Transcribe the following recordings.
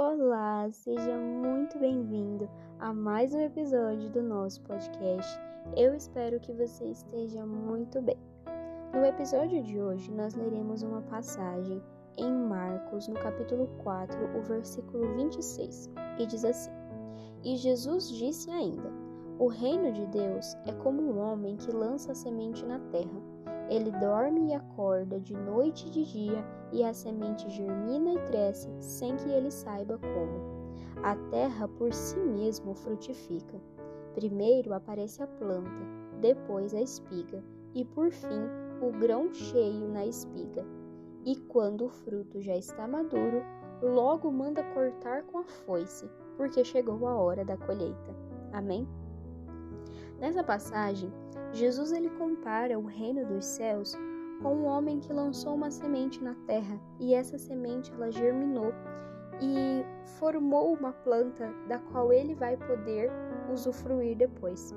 Olá, seja muito bem-vindo a mais um episódio do nosso podcast. Eu espero que você esteja muito bem. No episódio de hoje, nós leremos uma passagem em Marcos, no capítulo 4, o versículo 26, e diz assim: E Jesus disse ainda: O reino de Deus é como um homem que lança a semente na terra. Ele dorme e acorda de noite e de dia, e a semente germina e cresce sem que ele saiba como. A terra por si mesmo frutifica. Primeiro aparece a planta, depois a espiga, e por fim o grão cheio na espiga. E quando o fruto já está maduro, logo manda cortar com a foice, porque chegou a hora da colheita. Amém? Nessa passagem, Jesus ele compara o reino dos céus com um homem que lançou uma semente na terra e essa semente ela germinou e formou uma planta da qual ele vai poder usufruir depois.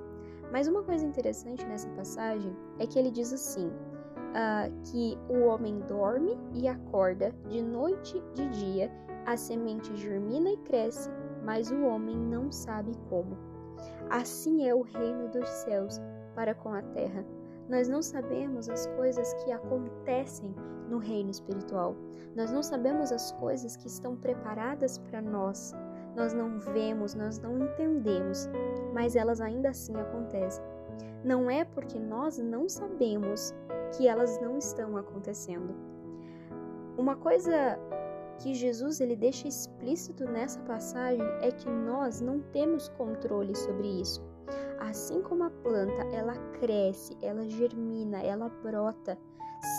Mas uma coisa interessante nessa passagem é que ele diz assim: uh, que o homem dorme e acorda de noite de dia, a semente germina e cresce, mas o homem não sabe como. Assim é o reino dos céus para com a terra. Nós não sabemos as coisas que acontecem no reino espiritual. Nós não sabemos as coisas que estão preparadas para nós. Nós não vemos, nós não entendemos, mas elas ainda assim acontecem. Não é porque nós não sabemos que elas não estão acontecendo. Uma coisa que Jesus ele deixa explícito nessa passagem é que nós não temos controle sobre isso. Assim como a planta, ela cresce, ela germina, ela brota,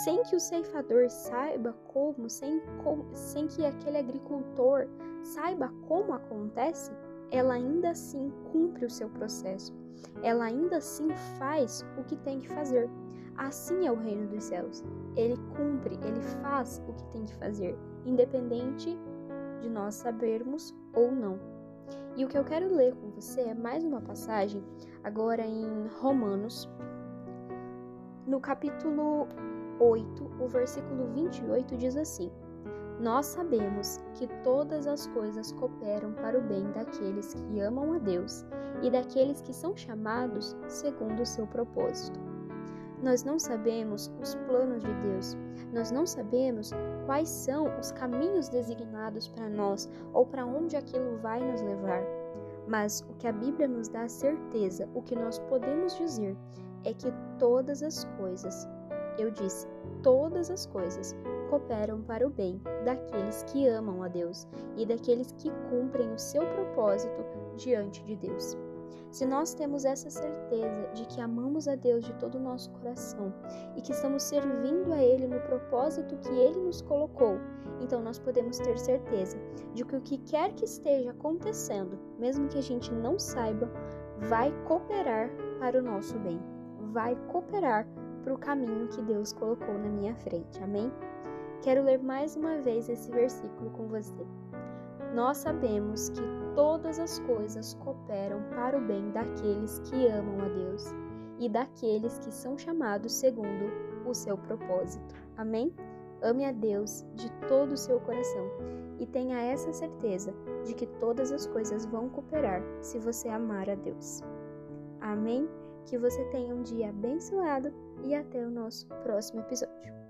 sem que o ceifador saiba como, sem, como, sem que aquele agricultor saiba como acontece, ela ainda assim cumpre o seu processo. Ela ainda assim faz o que tem que fazer. Assim é o reino dos céus. Ele cumpre, ele faz o que tem que fazer, independente de nós sabermos ou não. E o que eu quero ler com você é mais uma passagem, agora em Romanos, no capítulo 8, o versículo 28 diz assim: Nós sabemos que todas as coisas cooperam para o bem daqueles que amam a Deus e daqueles que são chamados segundo o seu propósito. Nós não sabemos os planos de Deus, nós não sabemos quais são os caminhos designados para nós ou para onde aquilo vai nos levar. Mas o que a Bíblia nos dá certeza, o que nós podemos dizer, é que todas as coisas, eu disse, todas as coisas, cooperam para o bem daqueles que amam a Deus e daqueles que cumprem o seu propósito diante de Deus. Se nós temos essa certeza de que amamos a Deus de todo o nosso coração e que estamos servindo a Ele no propósito que Ele nos colocou, então nós podemos ter certeza de que o que quer que esteja acontecendo, mesmo que a gente não saiba, vai cooperar para o nosso bem, vai cooperar para o caminho que Deus colocou na minha frente. Amém? Quero ler mais uma vez esse versículo com você. Nós sabemos que todas as coisas cooperam para o bem daqueles que amam a Deus e daqueles que são chamados segundo o seu propósito. Amém? Ame a Deus de todo o seu coração e tenha essa certeza de que todas as coisas vão cooperar se você amar a Deus. Amém? Que você tenha um dia abençoado e até o nosso próximo episódio.